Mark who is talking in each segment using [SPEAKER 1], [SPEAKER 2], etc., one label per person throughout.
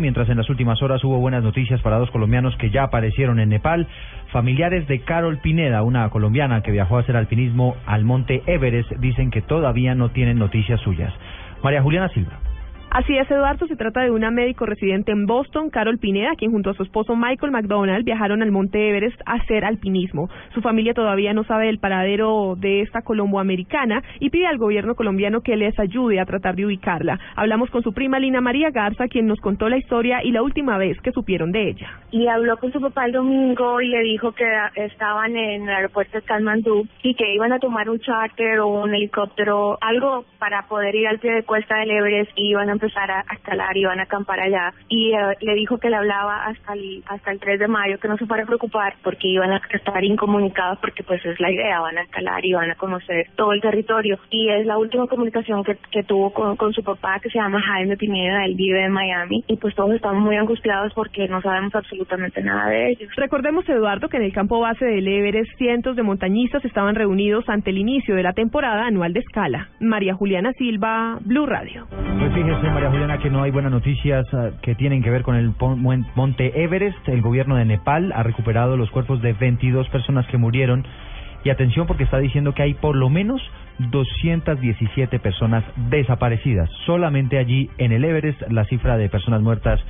[SPEAKER 1] Mientras en las últimas horas hubo buenas noticias para dos colombianos que ya aparecieron en Nepal, familiares de Carol Pineda, una colombiana que viajó a hacer alpinismo al monte Everest, dicen que todavía no tienen noticias suyas. María Juliana Silva.
[SPEAKER 2] Así es, Eduardo, se trata de una médico residente en Boston, Carol Pineda, quien junto a su esposo Michael McDonald viajaron al Monte Everest a hacer alpinismo. Su familia todavía no sabe el paradero de esta colomboamericana y pide al gobierno colombiano que les ayude a tratar de ubicarla. Hablamos con su prima Lina María Garza, quien nos contó la historia y la última vez que supieron de ella.
[SPEAKER 3] Y habló con su papá el domingo y le dijo que estaban en el aeropuerto de Kathmandú y que iban a tomar un charter o un helicóptero, algo para poder ir al pie de cuesta del Everest y iban a empezar a, escalar y van a acampar allá. Y eh, le dijo que le hablaba hasta el, hasta el 3 de mayo, que no se fuera a preocupar porque iban a estar incomunicados porque pues es la idea, van a escalar y van a conocer todo el territorio. Y es la última comunicación que, que tuvo con, con su papá que se llama Jaime Pineda, él vive en Miami y pues todos estamos muy angustiados porque no sabemos absolutamente nada de ellos.
[SPEAKER 2] Recordemos, Eduardo, que en el campo base del Everest cientos de montañistas estaban reunidos ante el inicio de la temporada anual de escala. María Juliana Silva, Blue Radio.
[SPEAKER 1] Pues fíjese, María Juliana, que no hay buenas noticias ah, que tienen que ver con el monte Everest. El gobierno de Nepal ha recuperado los cuerpos de 22 personas que murieron. Y atención porque está diciendo que hay por lo menos 217 personas desaparecidas. Solamente allí en el Everest la cifra de personas muertas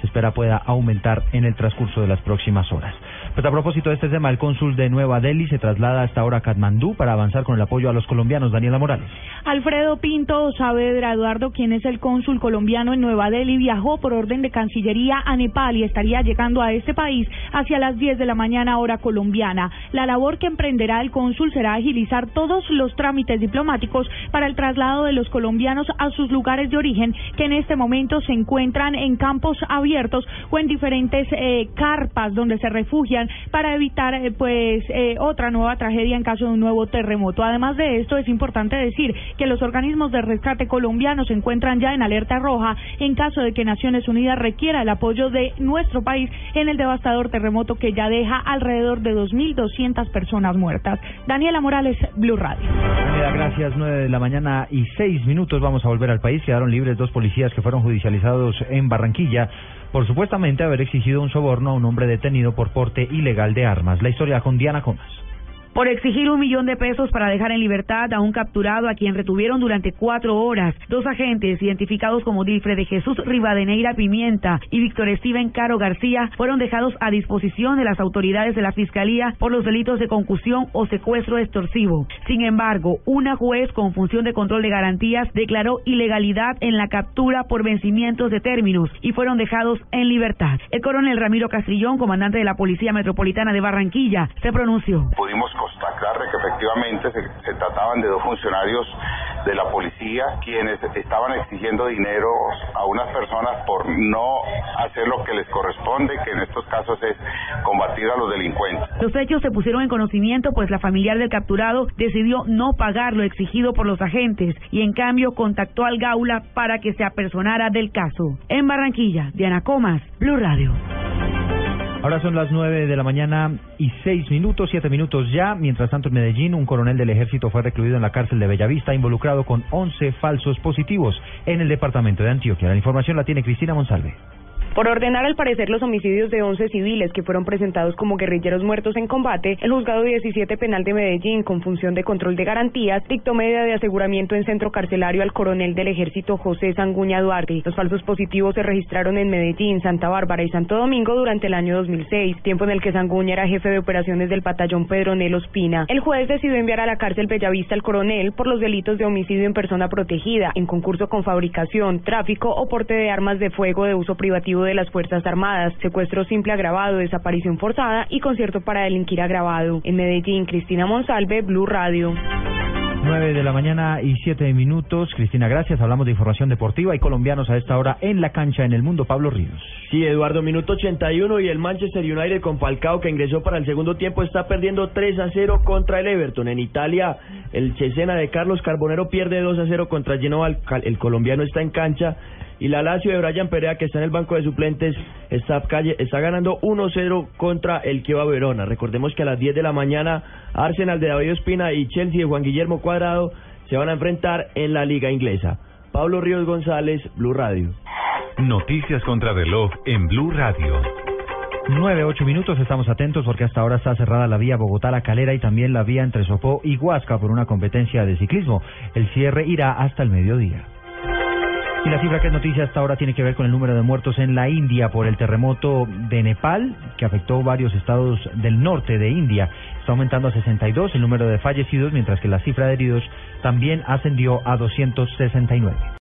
[SPEAKER 1] se espera pueda aumentar en el transcurso de las próximas horas. Pues a propósito de este tema, el cónsul de Nueva Delhi se traslada hasta ahora a Katmandú para avanzar con el apoyo a los colombianos. Daniela Morales.
[SPEAKER 4] Alfredo Pinto Saavedra Eduardo, quien es el cónsul colombiano en Nueva Delhi, viajó por orden de Cancillería a Nepal y estaría llegando a este país hacia las 10 de la mañana hora colombiana. La labor que emprenderá el cónsul será agilizar todos los trámites diplomáticos para el traslado de los colombianos a sus lugares de origen que en este momento se encuentran en campos abiertos o en diferentes eh, carpas donde se refugian para evitar eh, pues eh, otra nueva tragedia en caso de un nuevo terremoto. Además de esto, es importante decir que los organismos de rescate colombianos se encuentran ya en alerta roja en caso de que Naciones Unidas requiera el apoyo de nuestro país en el devastador terremoto que ya deja alrededor de 2.200 personas muertas. Daniela Morales, Blue Radio.
[SPEAKER 1] Daniela, gracias. 9 de la mañana y 6 minutos. Vamos a volver al país. Quedaron libres dos policías que fueron judicializados en Barranquilla por supuestamente haber exigido un soborno a un hombre detenido por porte ilegal de armas. La historia con Diana Comas
[SPEAKER 5] por exigir un millón de pesos para dejar en libertad a un capturado a quien retuvieron durante cuatro horas. Dos agentes, identificados como Dilfred de Jesús Rivadeneira Pimienta y Víctor Steven Caro García, fueron dejados a disposición de las autoridades de la Fiscalía por los delitos de concusión o secuestro extorsivo. Sin embargo, una juez con función de control de garantías declaró ilegalidad en la captura por vencimientos de términos y fueron dejados en libertad. El coronel Ramiro Castrillón, comandante de la Policía Metropolitana de Barranquilla, se pronunció.
[SPEAKER 6] Constatar que efectivamente se, trataban de dos funcionarios de la policía quienes estaban exigiendo dinero a unas personas por no hacer lo que les corresponde, que en estos casos es combatir a los delincuentes.
[SPEAKER 5] Los hechos se pusieron en conocimiento pues la familiar del capturado decidió no pagar lo exigido por los agentes y en cambio contactó al Gaula para que se apersonara del caso. En Barranquilla, Diana Comas, Blue Radio.
[SPEAKER 1] Ahora son las nueve de la mañana y seis minutos, siete minutos ya. Mientras tanto, en Medellín, un coronel del ejército fue recluido en la cárcel de Bellavista, involucrado con once falsos positivos en el departamento de Antioquia. La información la tiene Cristina Monsalve.
[SPEAKER 2] Por ordenar al parecer los homicidios de 11 civiles que fueron presentados como guerrilleros muertos en combate, el juzgado 17 penal de Medellín, con función de control de garantías, dictó medida de aseguramiento en centro carcelario al coronel del ejército José Sanguña Duarte. Los falsos positivos se registraron en Medellín, Santa Bárbara y Santo Domingo durante el año 2006, tiempo en el que Sanguña era jefe de operaciones del batallón Pedro Nelo Espina. El juez decidió enviar a la cárcel Bellavista al coronel por los delitos de homicidio en persona protegida, en concurso con fabricación, tráfico o porte de armas de fuego de uso privativo de las Fuerzas Armadas, secuestro simple agravado, desaparición forzada y concierto para delinquir agravado. En Medellín, Cristina Monsalve, Blue Radio.
[SPEAKER 1] 9 de la mañana y 7 minutos. Cristina, gracias. Hablamos de información deportiva y colombianos a esta hora en la cancha en el mundo. Pablo Ríos.
[SPEAKER 7] Sí, Eduardo, minuto 81 y el Manchester United con Falcao que ingresó para el segundo tiempo está perdiendo 3 a 0 contra el Everton. En Italia, el Cesena de Carlos Carbonero pierde 2 a 0 contra Genoa. El colombiano está en cancha y la Lazio de Brian Perea, que está en el banco de suplentes, está, calle, está ganando 1-0 contra el Kieva Verona. Recordemos que a las 10 de la mañana Arsenal de David Ospina y Chelsea de Juan Guillermo Cuadrado se van a enfrentar en la Liga Inglesa. Pablo Ríos González, Blue Radio.
[SPEAKER 8] Noticias contra reloj en Blue Radio.
[SPEAKER 1] 9, 8 minutos, estamos atentos porque hasta ahora está cerrada la vía Bogotá-La Calera y también la vía entre Sopó y Huasca por una competencia de ciclismo. El cierre irá hasta el mediodía. Y la cifra que es noticia hasta ahora tiene que ver con el número de muertos en la India por el terremoto de Nepal, que afectó varios estados del norte de India. Está aumentando a 62 el número de fallecidos, mientras que la cifra de heridos también ascendió a 269.